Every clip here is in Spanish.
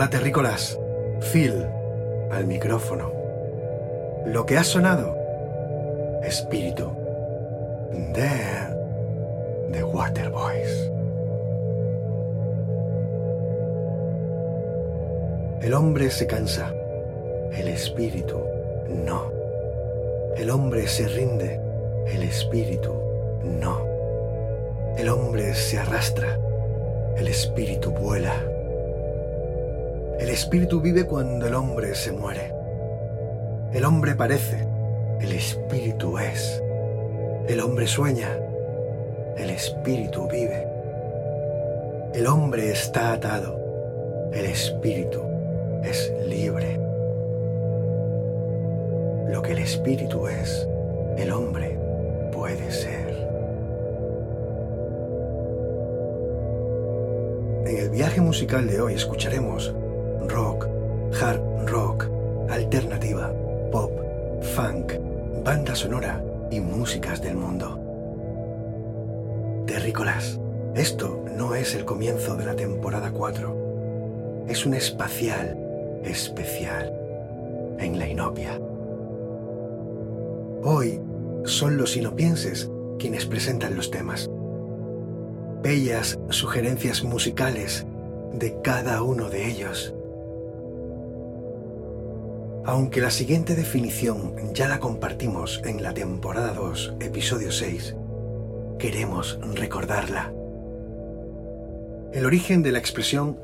Hola terrícolas, Phil al micrófono. Lo que ha sonado, espíritu de The Waterboys. El hombre se cansa, el espíritu no. El hombre se rinde, el espíritu no. El hombre se arrastra, el espíritu vuela. El espíritu vive cuando el hombre se muere. El hombre parece, el espíritu es. El hombre sueña, el espíritu vive. El hombre está atado, el espíritu es libre. Lo que el espíritu es, el hombre puede ser. En el viaje musical de hoy escucharemos rock, hard rock, alternativa, pop, funk, banda sonora y músicas del mundo. Terrícolas, esto no es el comienzo de la temporada 4. Es un espacial especial en la inopia. Hoy son los inopienses quienes presentan los temas. Bellas sugerencias musicales de cada uno de ellos. Aunque la siguiente definición ya la compartimos en la temporada 2, episodio 6, queremos recordarla. El origen de la expresión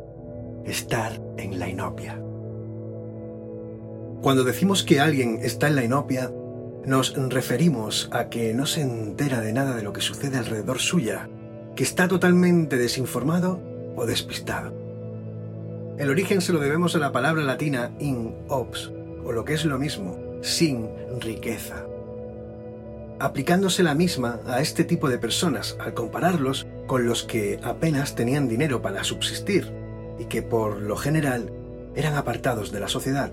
estar en la inopia. Cuando decimos que alguien está en la inopia, nos referimos a que no se entera de nada de lo que sucede alrededor suya, que está totalmente desinformado o despistado. El origen se lo debemos a la palabra latina in ops, o lo que es lo mismo, sin riqueza. Aplicándose la misma a este tipo de personas al compararlos con los que apenas tenían dinero para subsistir y que por lo general eran apartados de la sociedad,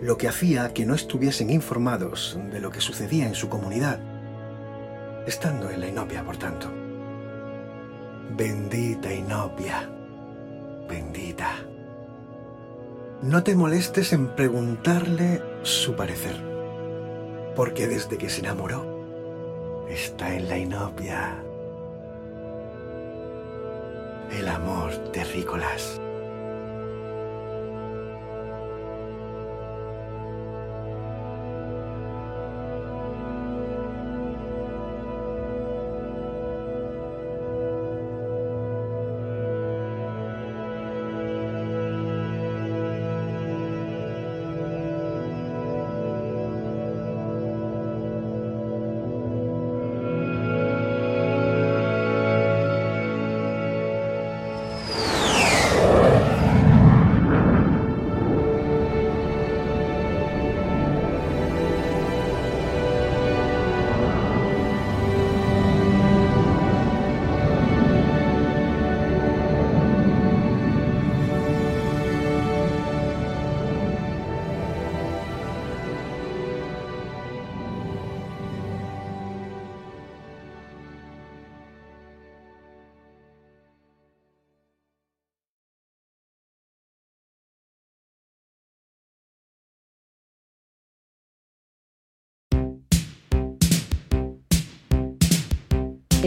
lo que hacía que no estuviesen informados de lo que sucedía en su comunidad, estando en la inopia, por tanto. Bendita inopia, bendita. No te molestes en preguntarle su parecer, porque desde que se enamoró, está en la inopia. El amor terrícolas.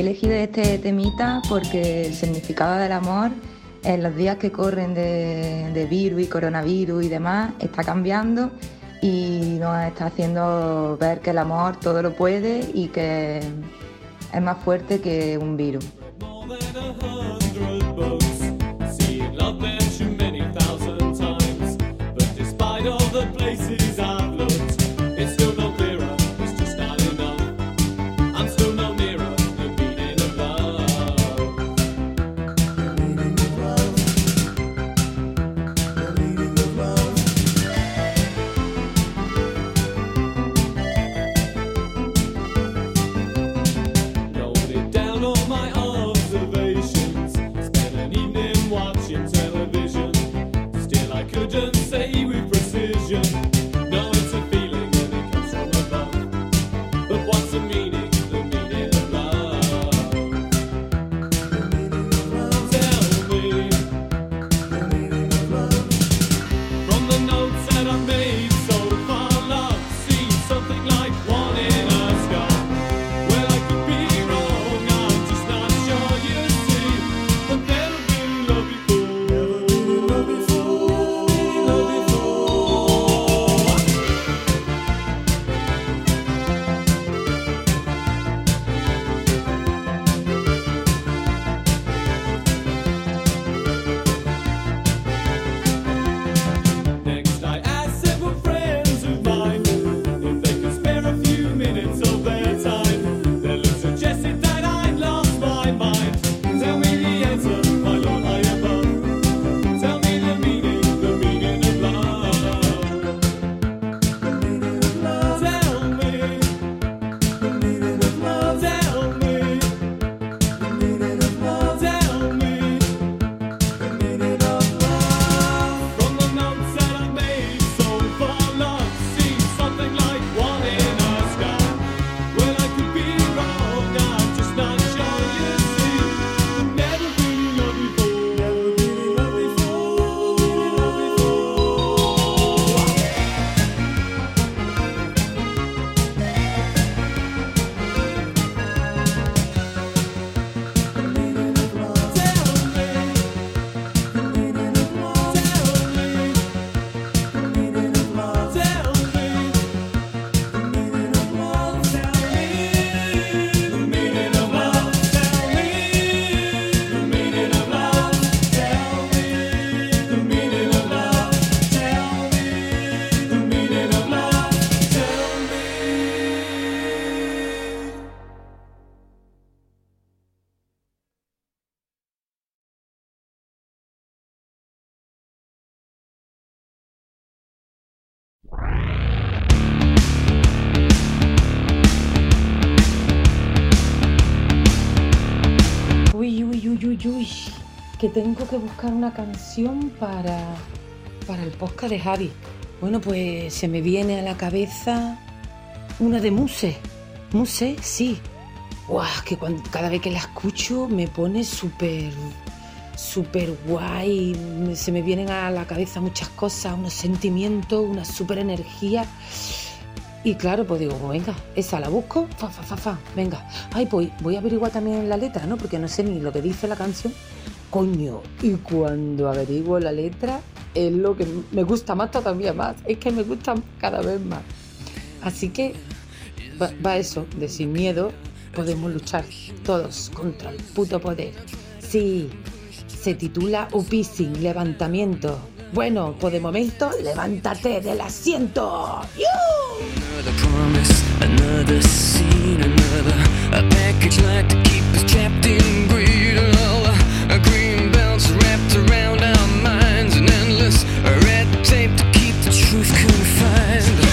He elegido este temita porque el significado del amor en los días que corren de, de virus y coronavirus y demás está cambiando y nos está haciendo ver que el amor todo lo puede y que es más fuerte que un virus. Uy. Que tengo que buscar una canción para, para el podcast de Javi. Bueno, pues se me viene a la cabeza una de Muse. Muse, sí. Guau, que cuando, cada vez que la escucho me pone súper, súper guay. Se me vienen a la cabeza muchas cosas, unos sentimientos, una súper energía. Y claro, pues digo, pues venga, esa la busco, fa, fa, fa, fa, venga. Ay, pues voy a averiguar también la letra, ¿no? Porque no sé ni lo que dice la canción. Coño, y cuando averiguo la letra, es lo que me gusta más todavía más. Es que me gusta cada vez más. Así que va, eso, de sin miedo podemos luchar todos contra el puto poder. Sí, se titula Upissing, levantamiento. Bueno, pues por el momento, levántate del asiento. truth confined.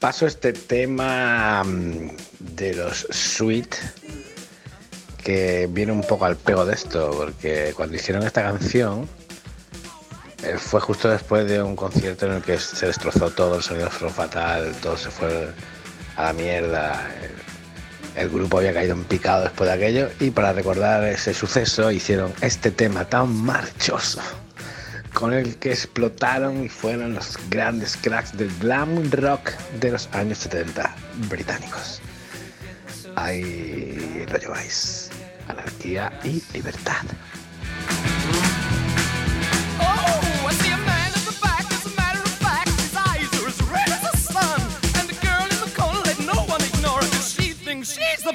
Paso este tema mm, de los Sweet, que viene un poco al pego de esto, porque cuando hicieron esta canción eh, fue justo después de un concierto en el que se destrozó todo, el sonido fue fatal, todo se fue a la mierda. El, el grupo había caído en picado después de aquello y para recordar ese suceso hicieron este tema tan marchoso con el que explotaron y fueron los grandes cracks del glam rock de los años 70 británicos. Ahí lo lleváis. Anarquía y libertad.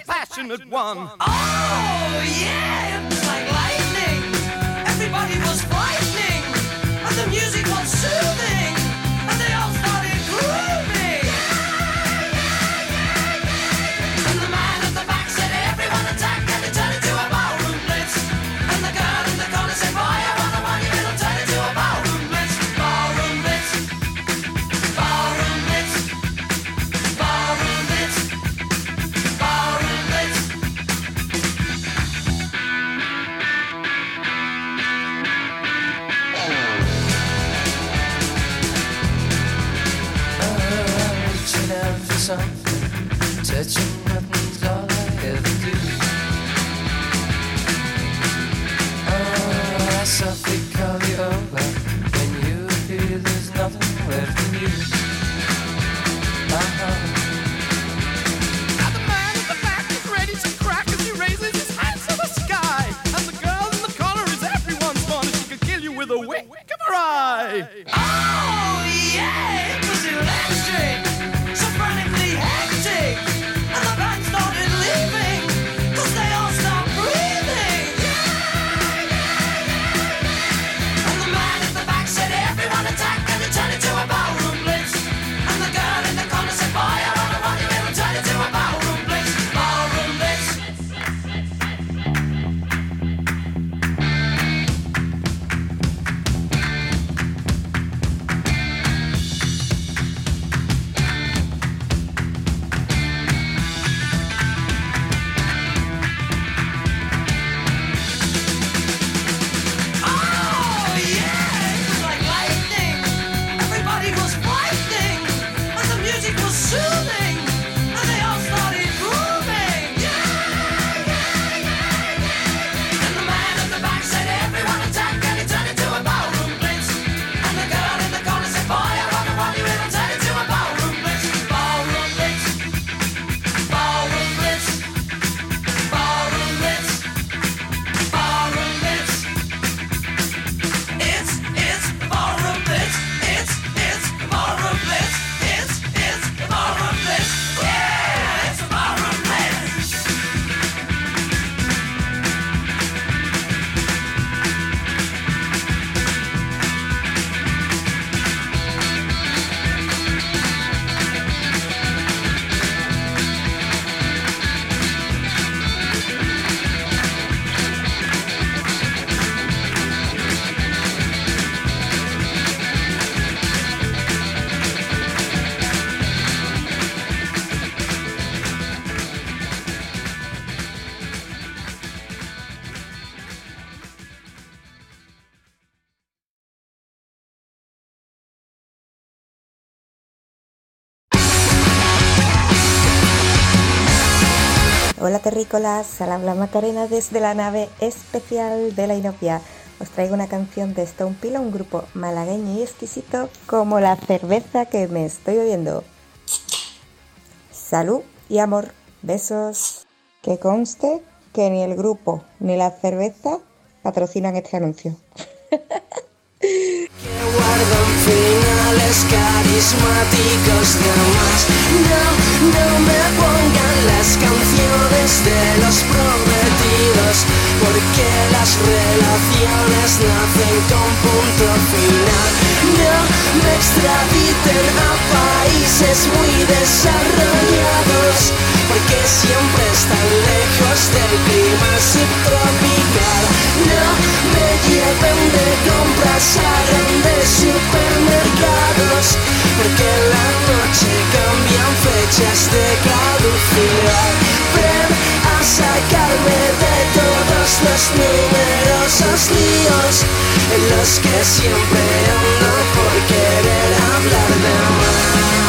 Passionate one. Oh, yeah, the music was soothing. Out terrícolas, al habla Macarena desde la nave especial de la Inopia. Os traigo una canción de Stone Pila, un grupo malagueño y exquisito como la cerveza que me estoy bebiendo. Salud y amor, besos. Que conste que ni el grupo ni la cerveza patrocinan este anuncio. guardan finales carismáticos de más. No, no me pongan las canciones de los prometidos, porque las relaciones nacen con punto final extraña, me extraditen a países muy desarrollados, porque siempre están lejos del clima subtropical. No me lleven de compras, a de supermercados, porque en la noche cambian fechas de caducidad. Ven a sacarme de todos los numerosos líos en los que siempre ando por querer hablar de más.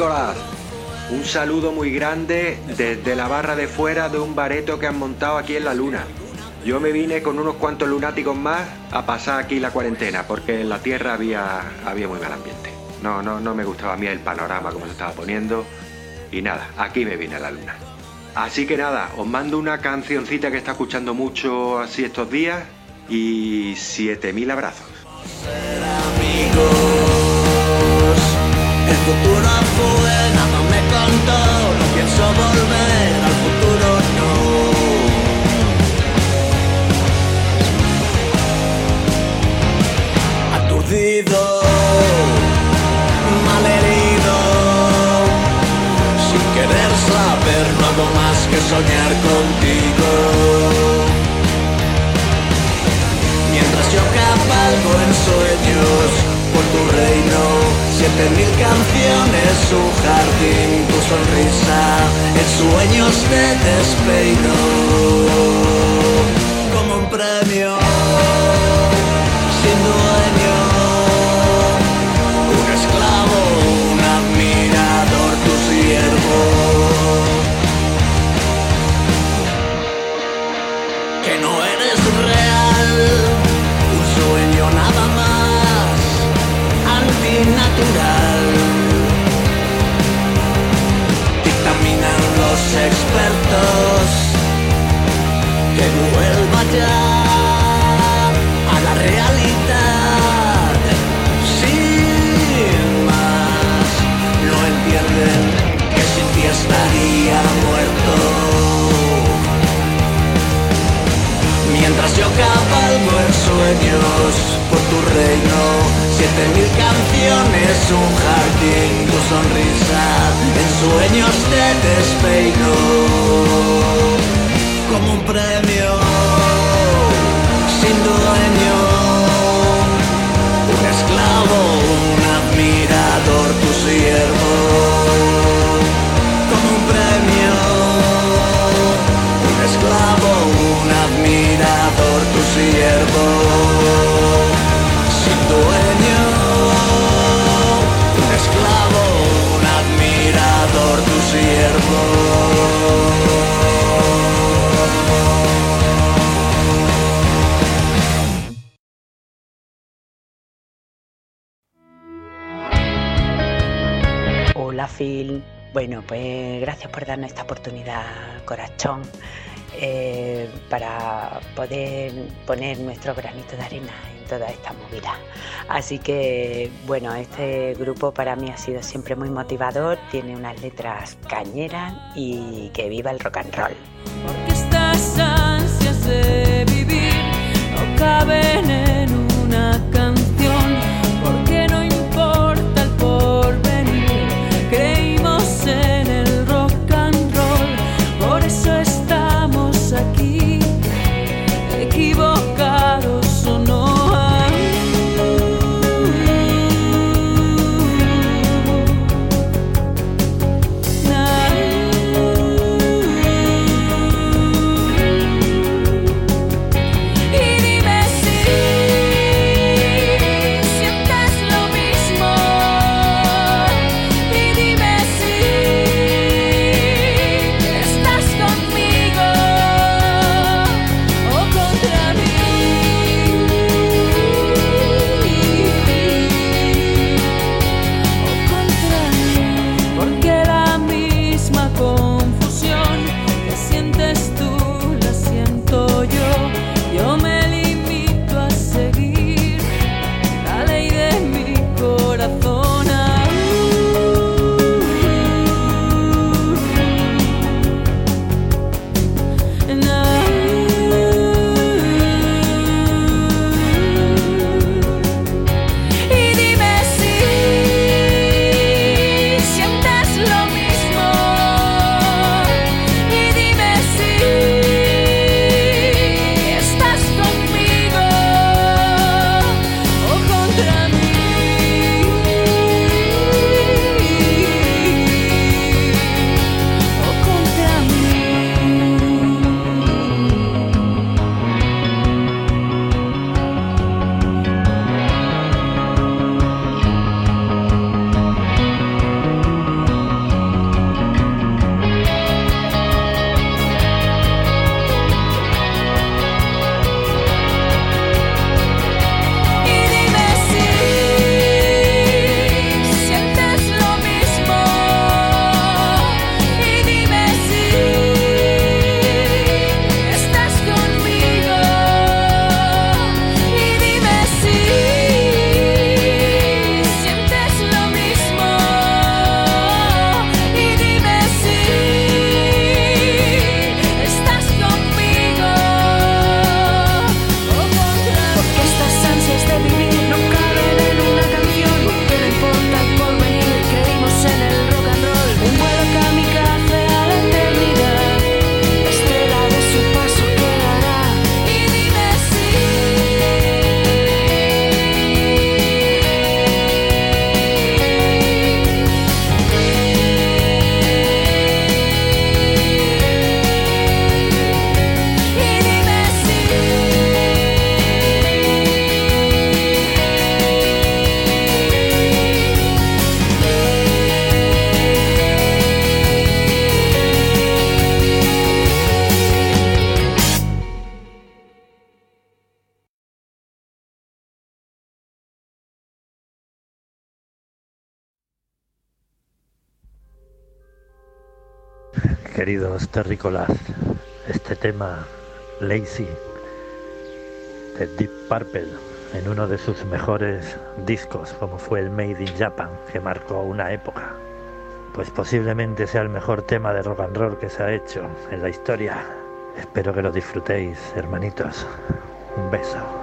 Un saludo muy grande desde la barra de fuera de un bareto que han montado aquí en la luna. Yo me vine con unos cuantos lunáticos más a pasar aquí la cuarentena porque en la tierra había, había muy mal ambiente. No, no, no me gustaba a mí el panorama como se estaba poniendo y nada, aquí me vine a la luna. Así que nada, os mando una cancioncita que está escuchando mucho así estos días y 7000 abrazos. Futuro fue, nada me contó, no pienso volver al futuro, no. Aturdido, malherido, sin querer saber, no hago más que soñar contigo. Mientras yo cabalgo en sueños por tu reino, siete mil canciones, un jardín, tu sonrisa, en sueños te despeino. Como un premio, Dictaminan los expertos que vuelva ya siete mil canciones, un jardín, tu sonrisa, en sueños te despeino. Bueno, pues gracias por darnos esta oportunidad, corazón, eh, para poder poner nuestro granito de arena en toda esta movida. Así que, bueno, este grupo para mí ha sido siempre muy motivador, tiene unas letras cañeras y que viva el rock and roll. Estas ansias de vivir no caben en una canción, Terrícolas, este tema Lazy de Deep Purple en uno de sus mejores discos como fue el Made in Japan que marcó una época. Pues posiblemente sea el mejor tema de rock and roll que se ha hecho en la historia. Espero que lo disfrutéis hermanitos. Un beso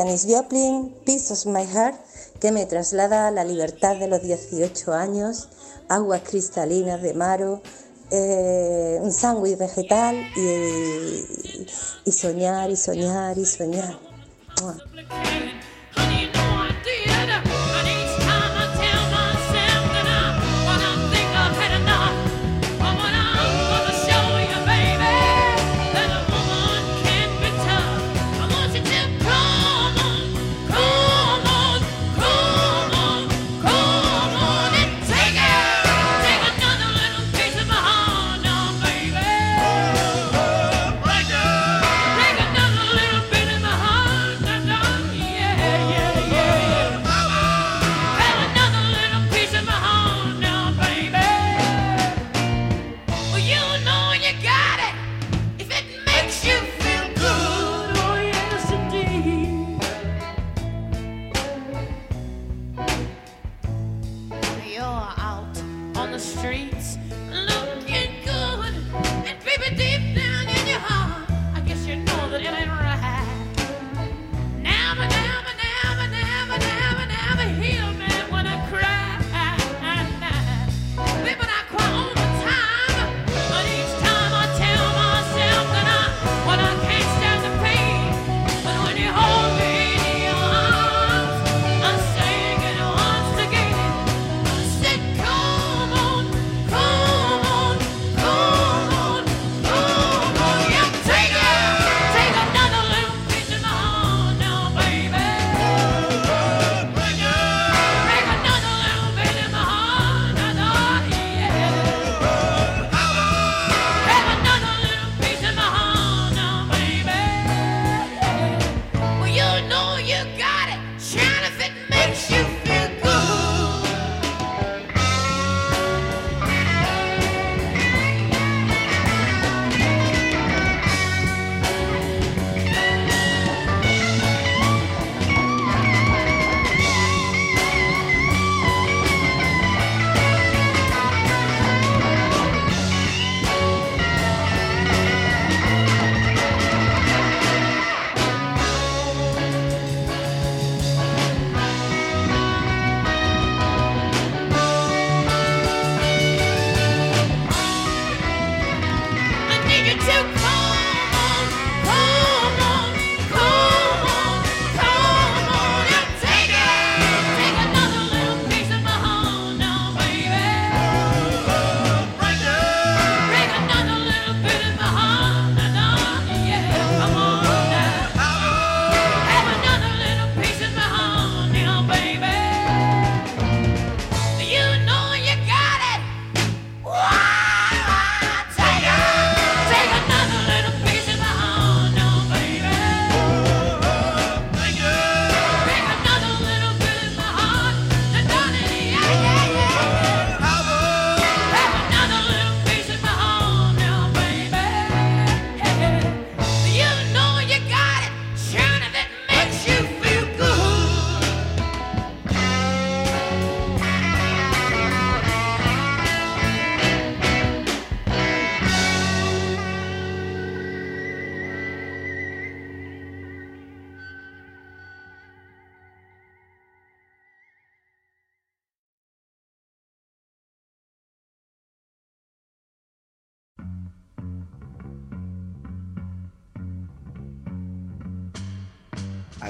Janis Joplin, Piece of My Heart, que me traslada a la libertad de los 18 años, aguas cristalinas de Maro, eh, un sándwich vegetal y, y, soñar y soñar y soñar.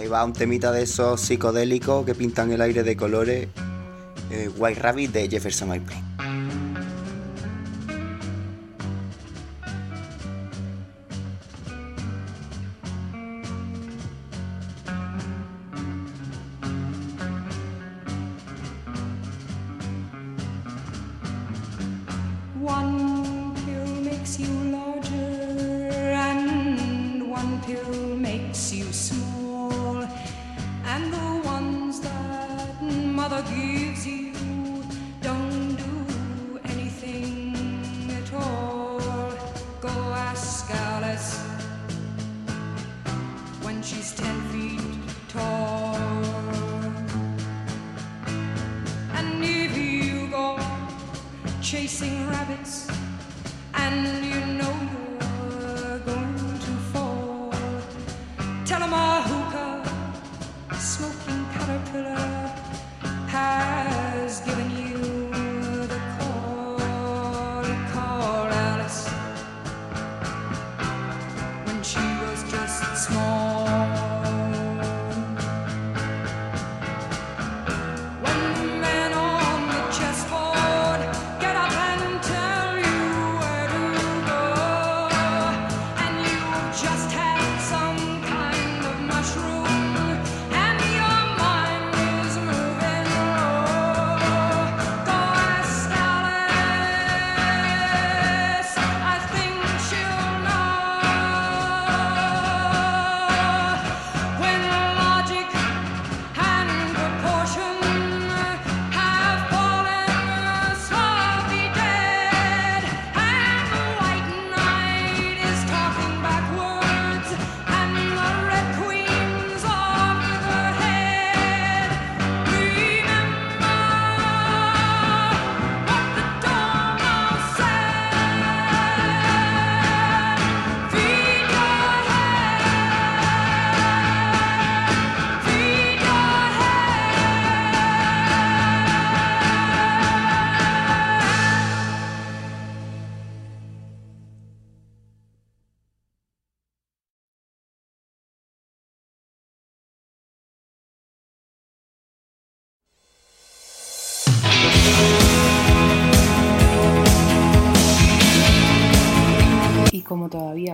Ahí va un temita de esos psicodélicos que pintan el aire de colores. Eh, White Rabbit de Jefferson Airplane.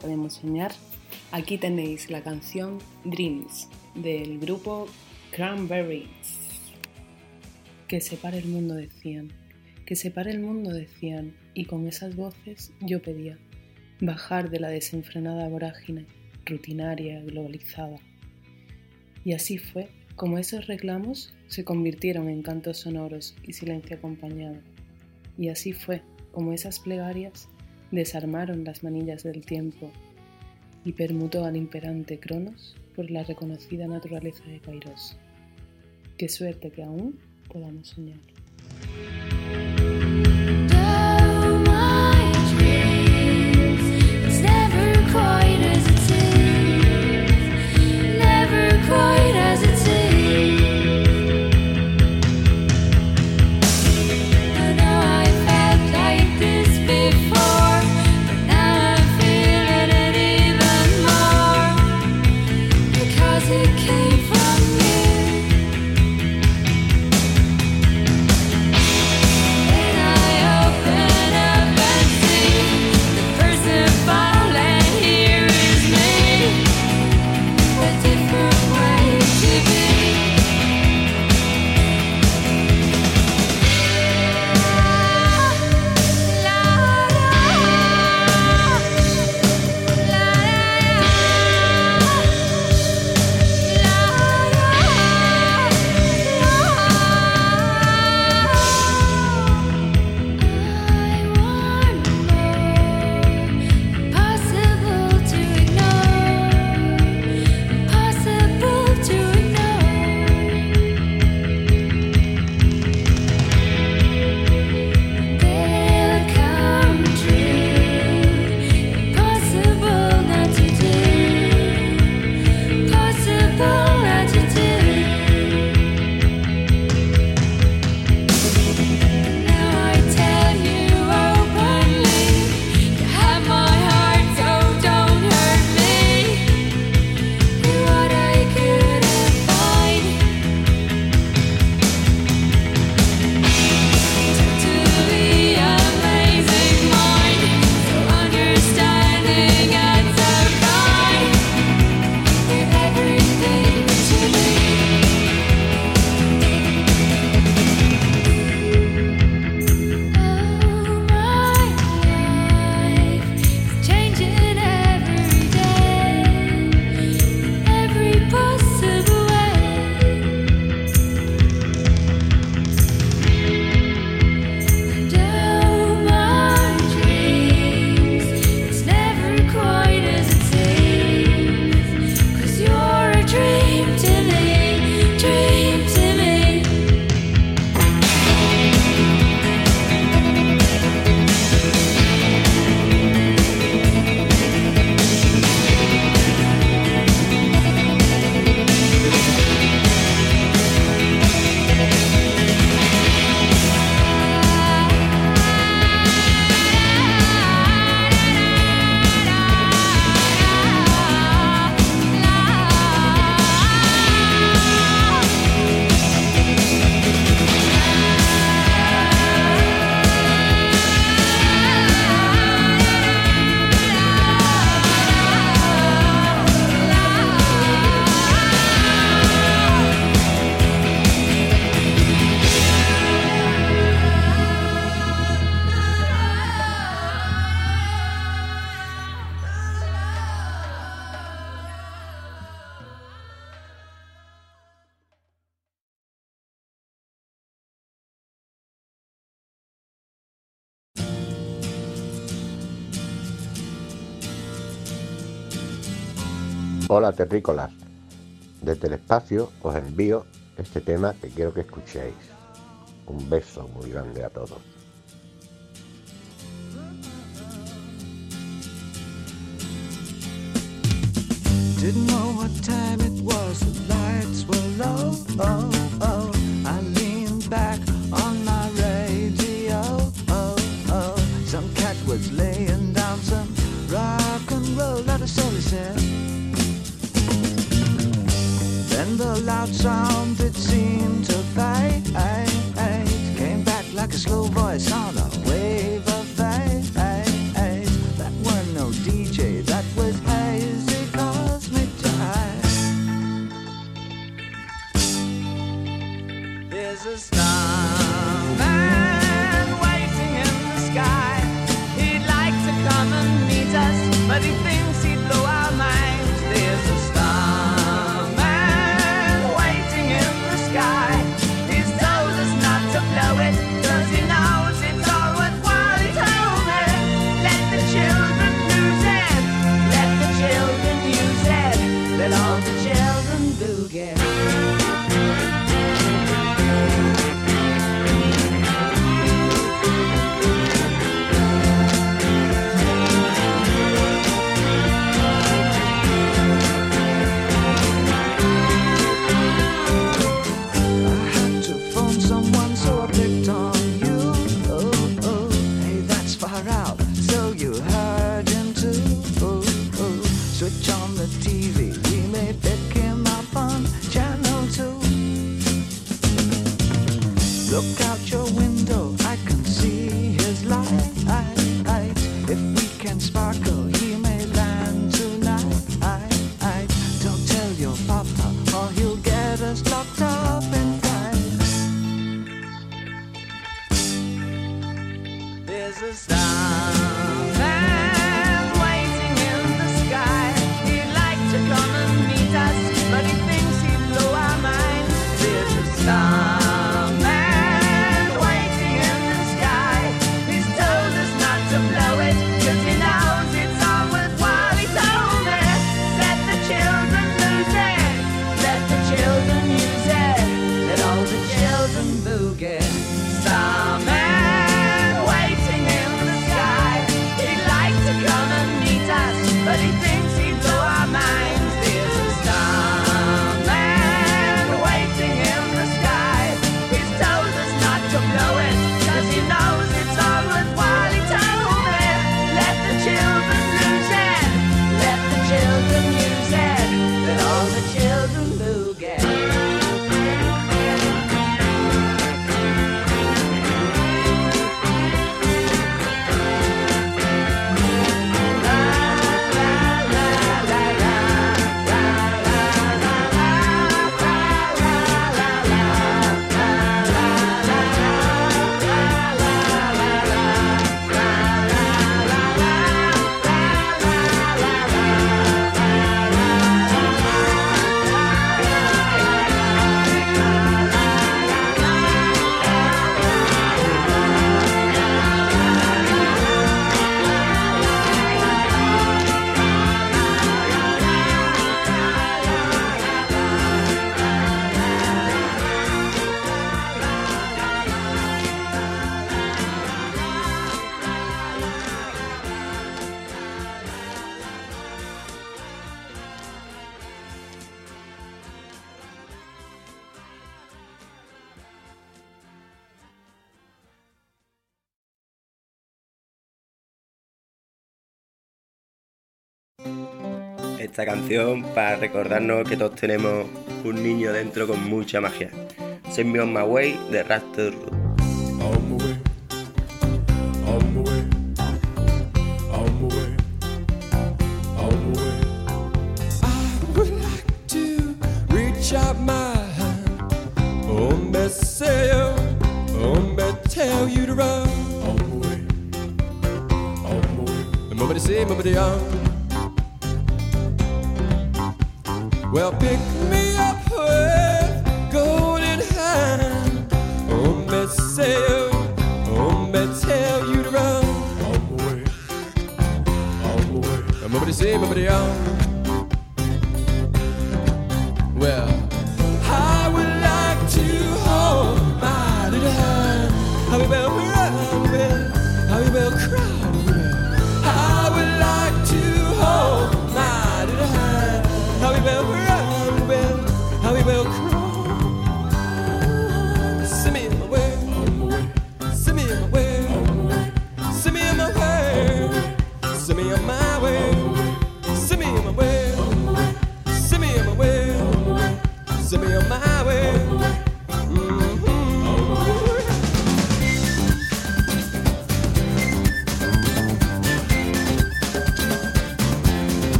Podemos soñar, aquí tenéis la canción Dreams del grupo Cranberries. Que separe el mundo decían, que separe el mundo decían, y con esas voces yo pedía bajar de la desenfrenada vorágine, rutinaria, globalizada. Y así fue como esos reclamos se convirtieron en cantos sonoros y silencio acompañado. Y así fue como esas plegarias desarmaron las manillas del tiempo y permutó al imperante Cronos por la reconocida naturaleza de Kairos. Qué suerte que aún podamos soñar. Terrícolas. Desde el espacio os envío este tema que quiero que escuchéis. Un beso muy grande a todos. esta canción para recordarnos que todos tenemos un niño dentro con mucha magia. Send me on my way de Raptor tell you to run. All the way, all the way. Nobody say, nobody on. Well, pick me up with golden hand. Oh, me sail, oh, me tell you to run. Oh, boy. Oh, boy. Nobody say, nobody on. Well.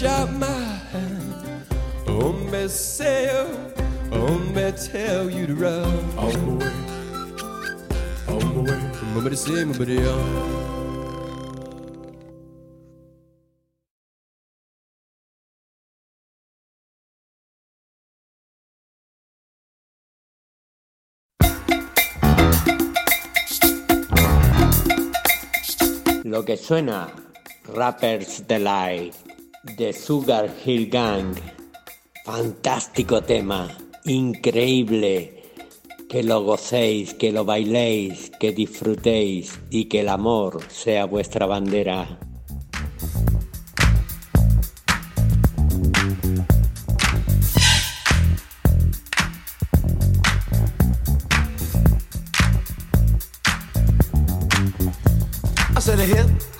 Reach out my hand. Hombre, say, hombre, tell you to run. On my way, on my way. Hombre, say, hombre, on. Lo que suena, Rappers Delight, de Sugar Hill Gang. Fantástico tema, increíble. Que lo gocéis, que lo bailéis, que disfrutéis y que el amor sea vuestra bandera. I said the hip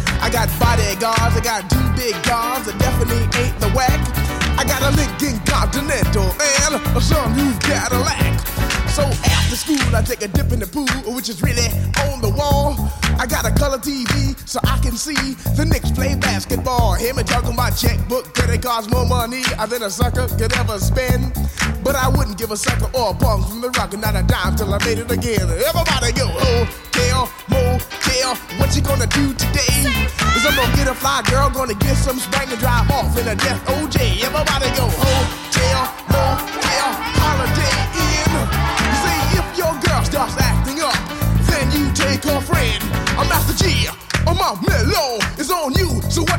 I got bodyguards, I got two big guns that definitely ain't the whack. I got a Lincoln Continental and a sunroof Cadillac. So after school, I take a dip in the pool, which is really on the wall. I got a color TV so I can see the Knicks play basketball. Him and talking my checkbook, cause it costs more money than a sucker could ever spend. But I wouldn't give a sucker or a punk from the rock and not a dime till I made it again. Everybody go, oh, hotel, motel, what you gonna do today? Is I'm gonna get a fly girl, gonna get some spring and drive off in a death OJ. Everybody go, oh, hotel, motel,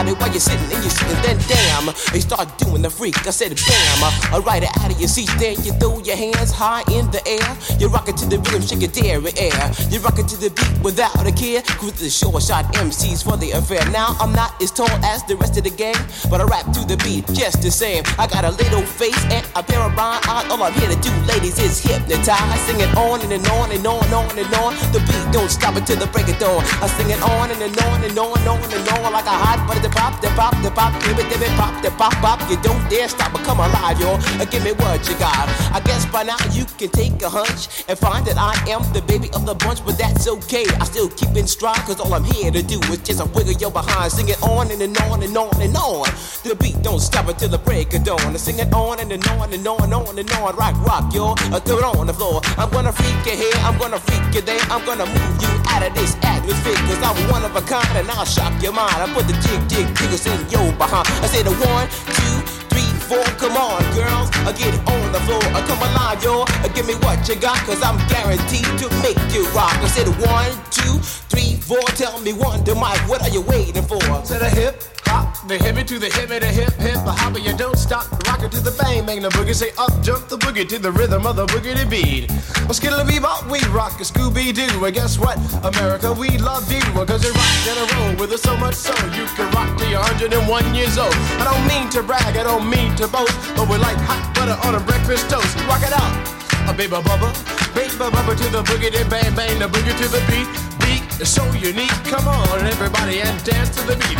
while you're sitting and you're sitting. Then damn, you start doing the freak. I said bam, I ride it out of your seat. Then you throw your hands high in the air. You rock it to the rhythm, shake your dairy air. You rock it to the beat without a care. Cruise the short shot MCs for the affair. Now I'm not as tall as the rest of the gang, but I rap to the beat just the same. I got a little face and a pair of rhyme eyes. All I'm here to do, ladies, is hypnotize. Sing it on and, and on and on and on and on. The beat don't stop until the break of dawn. I sing it on and, and on and on and on and on like a hot butter. The pop, the pop, the pop, give it, pop, the pop, pop. You don't dare stop or come alive, y'all. Uh, Give me what you got. I guess by now you can take a hunch and find that I am the baby of the bunch, but that's okay. I still keep in stride, cause all I'm here to do is just a wiggle your behind. Sing it on and, and on and on and on. The beat don't stop until the break of dawn. I sing it on and, and on and on and on and on. Rock, rock. Uh, throw it on the floor. I'm gonna freak you here, I'm gonna freak you there. I'm gonna move you out of this atmosphere, cause I'm one of a kind and I'll shock your mind. I put the jig, jiggles in your behind. I say the one, two, three, four. Come on, girls, I get on the floor. I come alive, yo. Uh, Give me what you got, cause I'm guaranteed to make you rock. I said one, two, three, four. Tell me one, to Mike, what are you waiting for? To the hip hop, the hippie to the hippie, the hip hip, the hopper, you don't stop. Rock it to the bang, bang the boogie, say up, jump the boogie to the rhythm of the boogie beat. Well, skittle bebop, we rock a Scooby Doo. And guess what? America, we love you. Cause you rock in a row with us so much so you can rock till you're 101 years old. I don't mean to brag, I don't mean to boast, but we're like hot butter on a breakfast toast. Rock it out. A baby bubba, baby bubba to the boogie, then bang bang the boogie to the beat. Beat is so unique. Come on, everybody, and dance to the beat.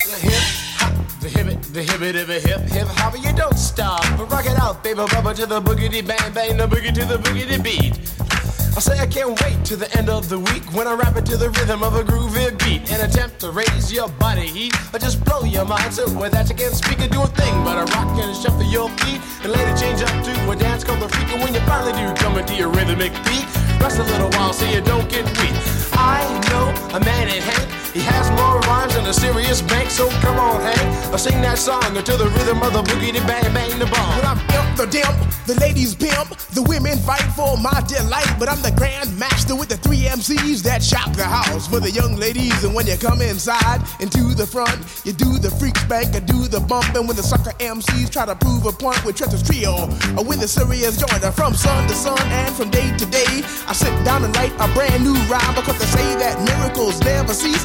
The hip hop, the hip it, the hip it, the hip hip hopper, you don't stop. But rock it out, baby bubba to the boogity bang bang, the boogie to the boogity beat. I say I can't wait to the end of the week when I rap it to the rhythm of a groovy beat. And attempt to raise your body heat or just blow your mind. So that you can't speak or do a thing but I rock and shuffle your feet. And later change up to a dance called the freak and when you finally do come into your rhythmic beat. Rest a little while so you don't get weak. I know a man in Hank, he has more rhymes than a serious bank, so come on Hank, I'll sing that song until the rhythm of the boogie bang bang the bomb. When I'm imp the dimp, the ladies pimp, the women fight for my delight. But I'm the grand master with the three MCs that shock the house for the young ladies. And when you come inside into the front, you do the freak spank and do the bump. And when the sucker MCs try to prove a point with Trevor's trio, or when the serious joiner from sun to sun and from day to day, I sit down and write a brand new rhyme because they say that miracles never cease.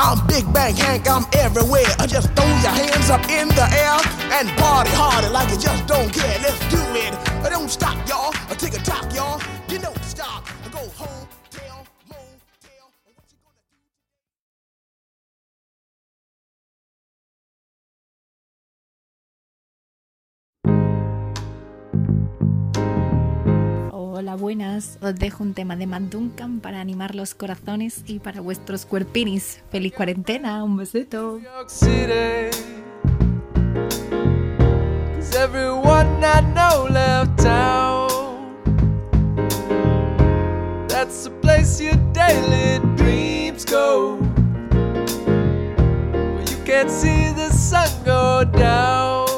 I'm Big Bang Hank, I'm everywhere. I just throw your hands up in the air and party harder like you just don't care. Let's do it. I don't stop, y'all. I take a talk, y'all. You don't stop. I go home. Hola, buenas. Os dejo un tema de Matt Duncan para animar los corazones y para vuestros cuerpinis. ¡Feliz cuarentena! ¡Un besito! That's the place your daily dreams go. Where you can't see the sun go down.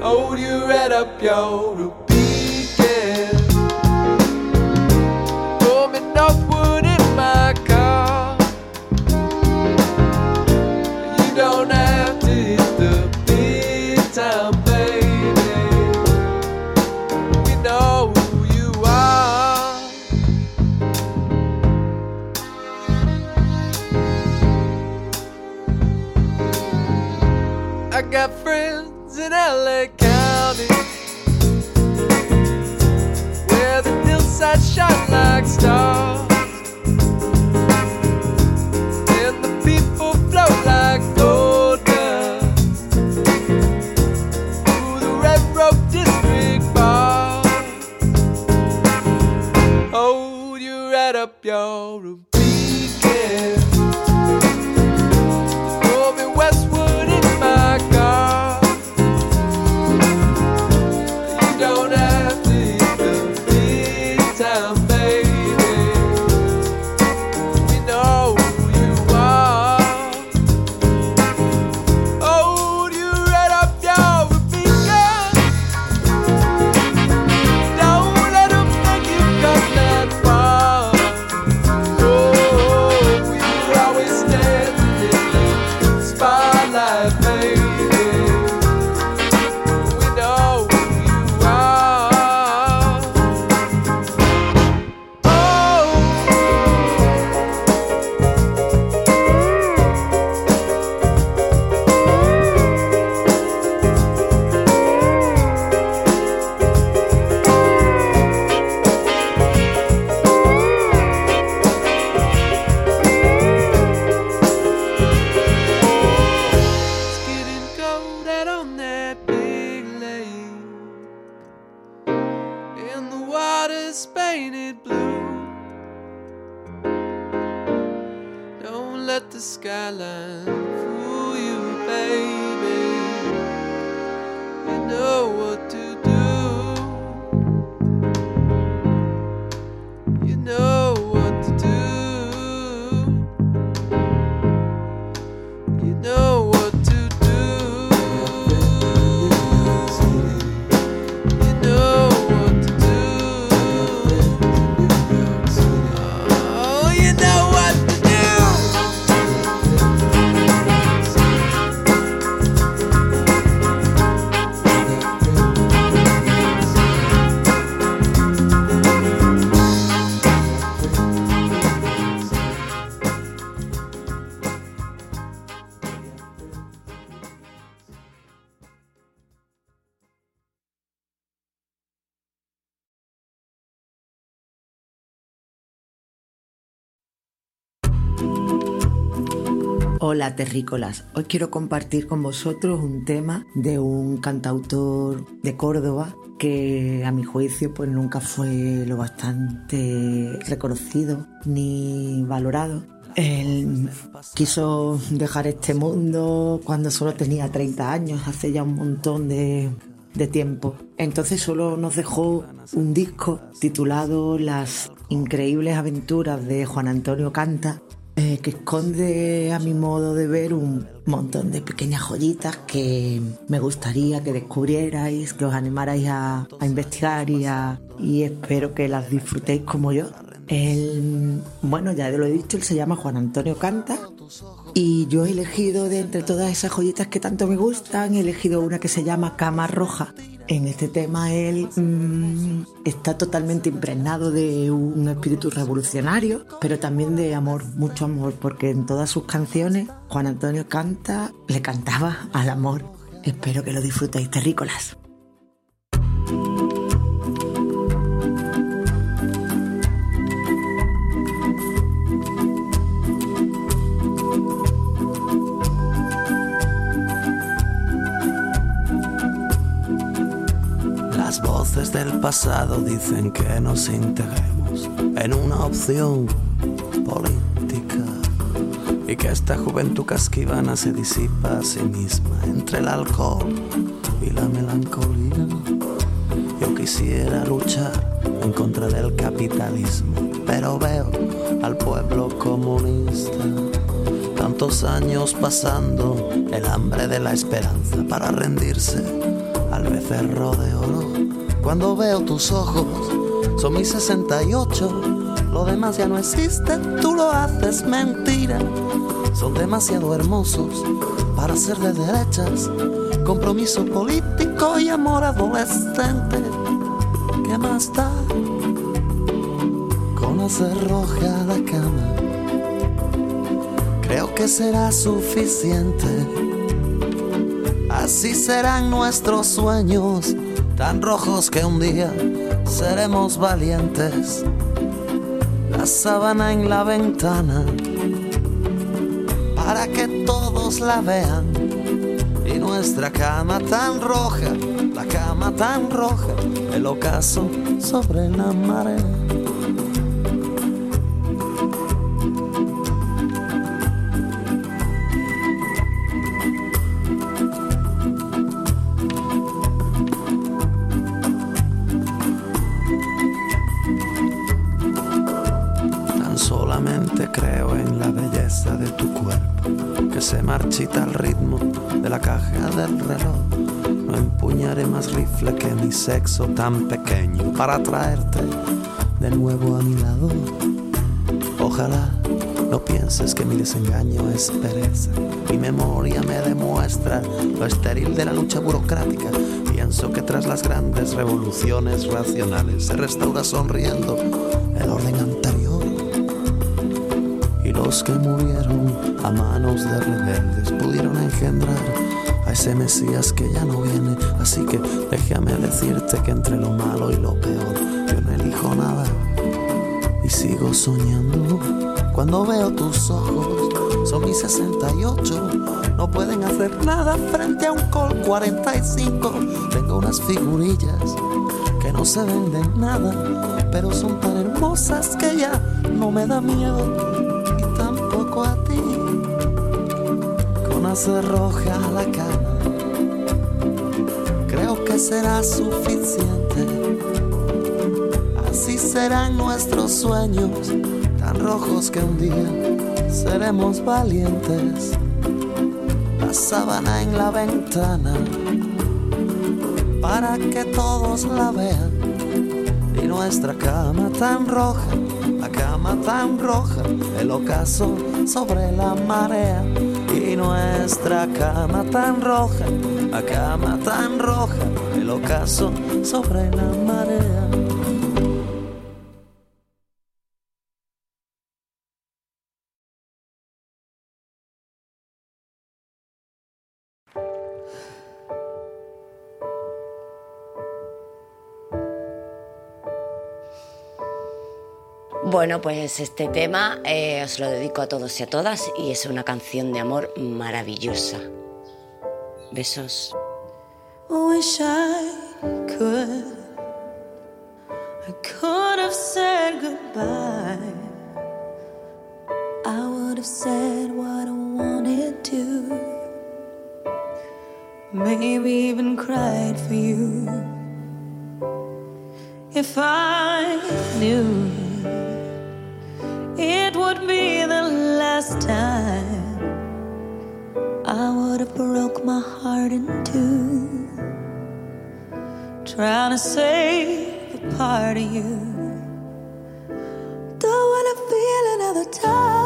Hold your head up, yo, in LA County where the hillsides shine like stars. And the people flow like gold dust through the Red Road District. Hold oh, head up, your beacon. You know Hola terrícolas, hoy quiero compartir con vosotros un tema de un cantautor de Córdoba que a mi juicio pues nunca fue lo bastante reconocido ni valorado. Él quiso dejar este mundo cuando solo tenía 30 años, hace ya un montón de, de tiempo. Entonces solo nos dejó un disco titulado Las increíbles aventuras de Juan Antonio Canta, eh, que esconde a mi modo de ver un montón de pequeñas joyitas que me gustaría que descubrierais, que os animarais a, investigar y, a- y espero que las disfrutéis como yo. Él, bueno, ya lo he dicho, él se llama Juan Antonio Canta y yo he elegido de entre todas esas joyitas que tanto me gustan, he elegido una que se llama Cama Roja. En este tema él mm, está totalmente impregnado de un espíritu revolucionario, pero también de amor, mucho amor, porque en todas sus canciones Juan Antonio Canta le cantaba al amor. Espero que lo disfrutéis, terrícolas. Voces de del pasado dicen que nos integremos en una opción política y que esta juventud casquivana se disipa a sí misma entre el alcohol y la melancolía. Yo quisiera luchar en contra del capitalismo, pero veo al pueblo comunista. Tantos años pasando el hambre de la esperanza para rendirse al becerro de oro. Cuando veo tus ojos, son mis 68, lo demás ya no existe, tú lo haces mentira. Son demasiado hermosos para ser de derechas, compromiso político y amor adolescente. ¿Qué más da con hacer roja la cama? Creo que será suficiente. Así serán nuestros sueños, tan rojos que un día seremos valientes. La sábana en la ventana, para que todos la vean. Y nuestra cama tan roja, la cama tan roja, el ocaso sobre la marea. Marchita al ritmo de la caja del reloj. No empuñaré más rifle que mi sexo tan pequeño para traerte de nuevo a mi lado. Ojalá no pienses que mi desengaño es pereza. Mi memoria me demuestra lo estéril de la lucha burocrática. Pienso que tras las grandes revoluciones racionales se restaura sonriendo el orden los que murieron a manos de rebeldes pudieron engendrar a ese Mesías que ya no viene. Así que déjame decirte que entre lo malo y lo peor yo no elijo nada y sigo soñando. Cuando veo tus ojos, son mis 68. No pueden hacer nada frente a un Col 45. Tengo unas figurillas que no se venden nada, pero son tan hermosas que ya no me da miedo. Con hacer roja la cama. Creo que será suficiente. Así serán nuestros sueños, tan rojos que un día seremos valientes. La sábana en la ventana, para que todos la vean. Y nuestra cama tan roja, la cama tan roja, el ocaso sobre la marea. Y nuestra cama tan roja, la cama tan roja, el ocaso sobre la marea. Bueno, pues este tema eh, os lo dedico a todos y a todas y es una canción de amor maravillosa. Besos. Wish I could. I could have said goodbye. I would have said what I wanted to. Maybe even cried for you. If I knew would be the last time, I would have broke my heart in two. Trying to save a part of you. Don't wanna feel another touch.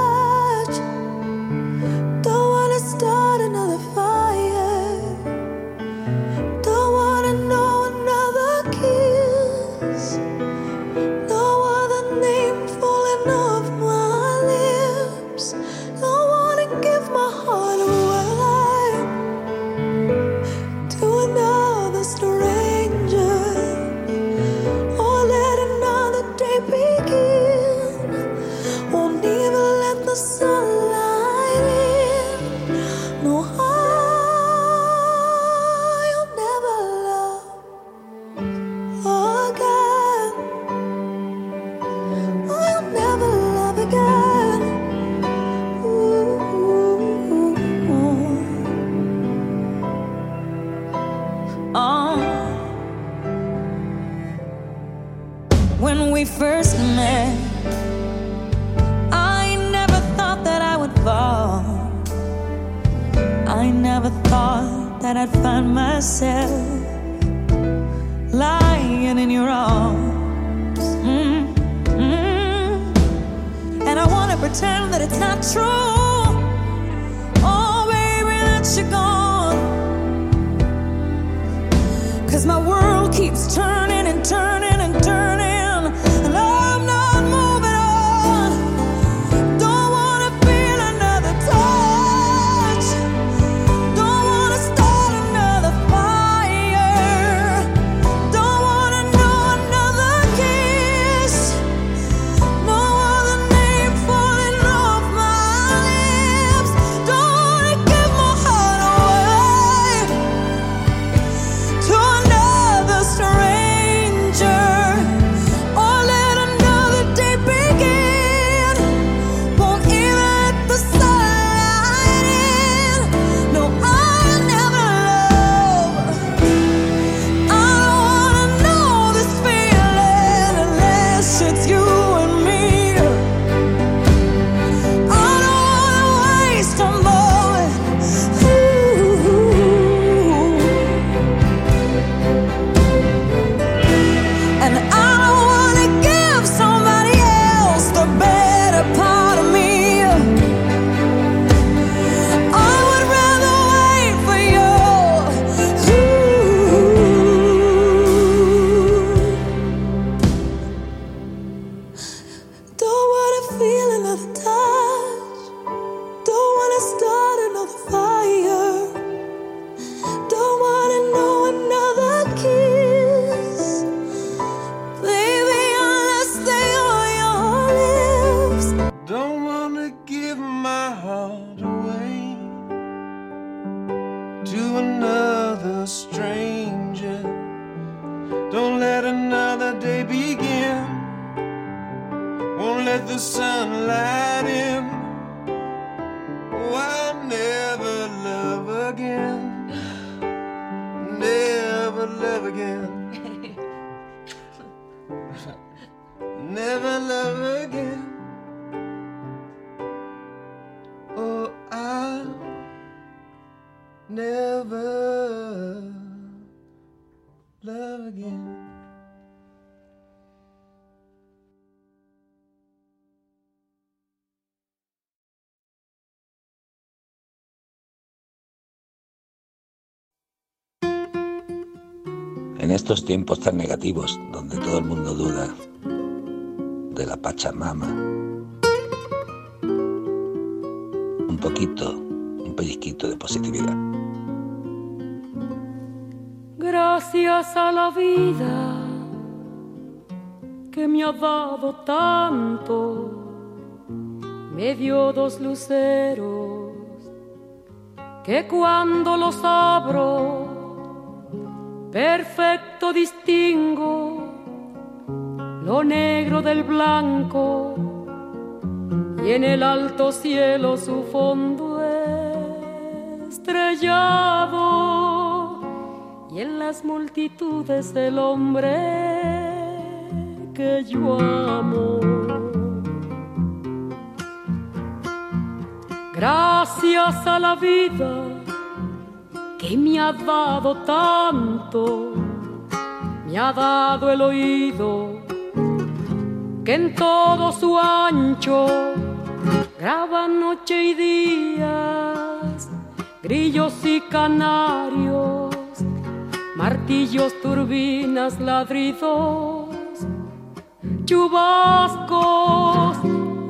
Estos tiempos tan negativos, donde todo el mundo duda de la Pachamama, un poquito, un pellizquito de positividad. Gracias a la vida que me ha dado tanto, me dio dos luceros que cuando los abro, perfecto distingo lo negro del blanco y en el alto cielo su fondo estrellado y en las multitudes el hombre que yo amo. Gracias a la vida que me ha dado tanto, me ha dado el oído que en todo su ancho graba noche y días, grillos y canarios, martillos, turbinas, ladridos, chubascos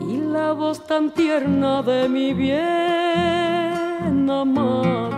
y la voz tan tierna de mi bien amado.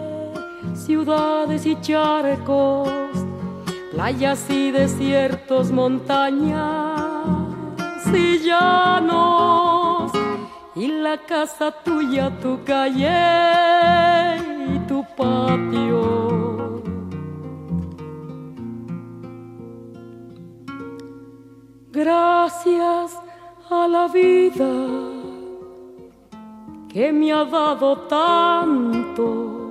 ciudades y charcos, playas y desiertos, montañas y llanos, y la casa tuya, tu calle y tu patio. Gracias a la vida que me ha dado tanto,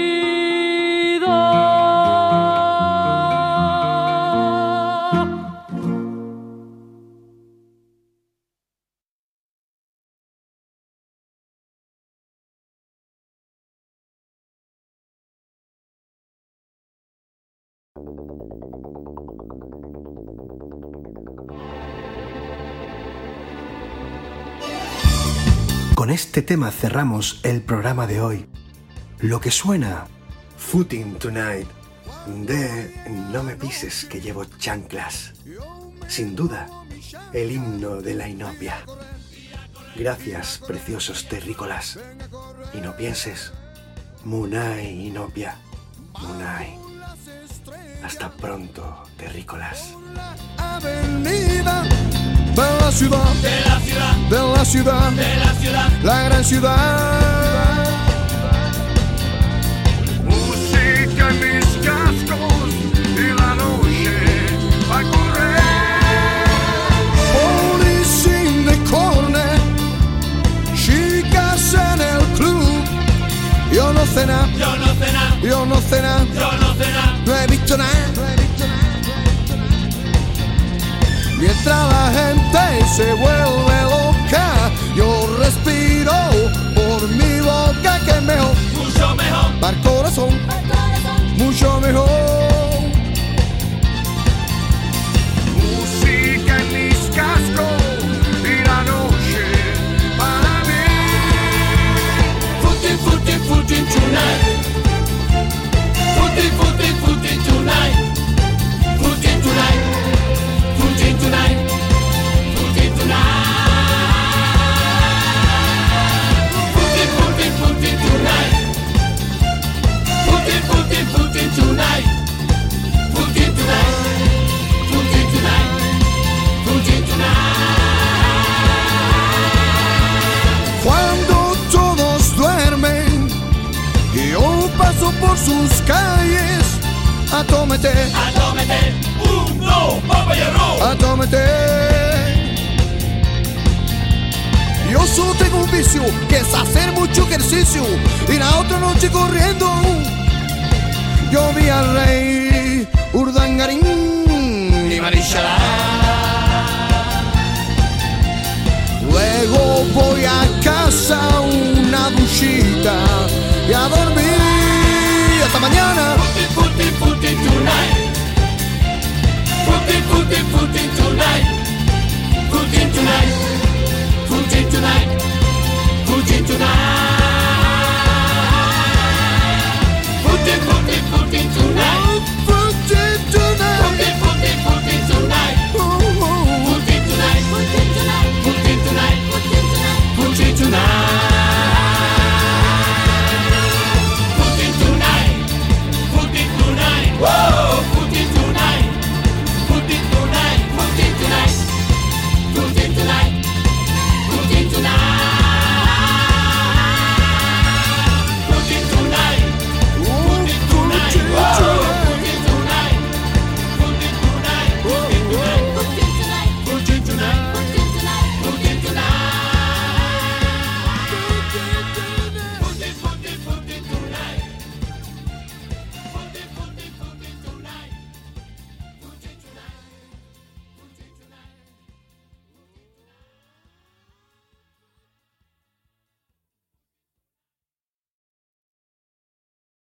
Con este tema cerramos el programa de hoy. Lo que suena, Footing Tonight, de No me pises que llevo chanclas. Sin duda, el himno de la inopia. Gracias, preciosos terrícolas. Y no pienses, Munai inopia, Munai. Hasta pronto, terrícolas. avenida de la ciudad, De la ciudad, de la ciudad, de la ciudad. la gran ciudad. Música en mis cascos y la noche va a correr. Police in the corner, chicas en el club. Yo no nada, Yo no nada, yo no nada, yo no nada. no he visto nada. Mientras la gente se vuelve loca, yo respiro por mi boca que es mejor. Mucho mejor, Para el corazón, mucho mejor. Sus calles, atómete, Atómete. Un, dos, papa y arroz. atómete. Yo solo tengo un vicio que es hacer mucho ejercicio y la otra noche corriendo. Yo vi al rey Urdangarín y Marishala. Luego voy a casa una duchita y a dormir mañana. Footy, footy, footy tonight. Footy, footy, footy tonight. Footy tonight. Footy tonight. Footy tonight. Footy, tonight. Tonight.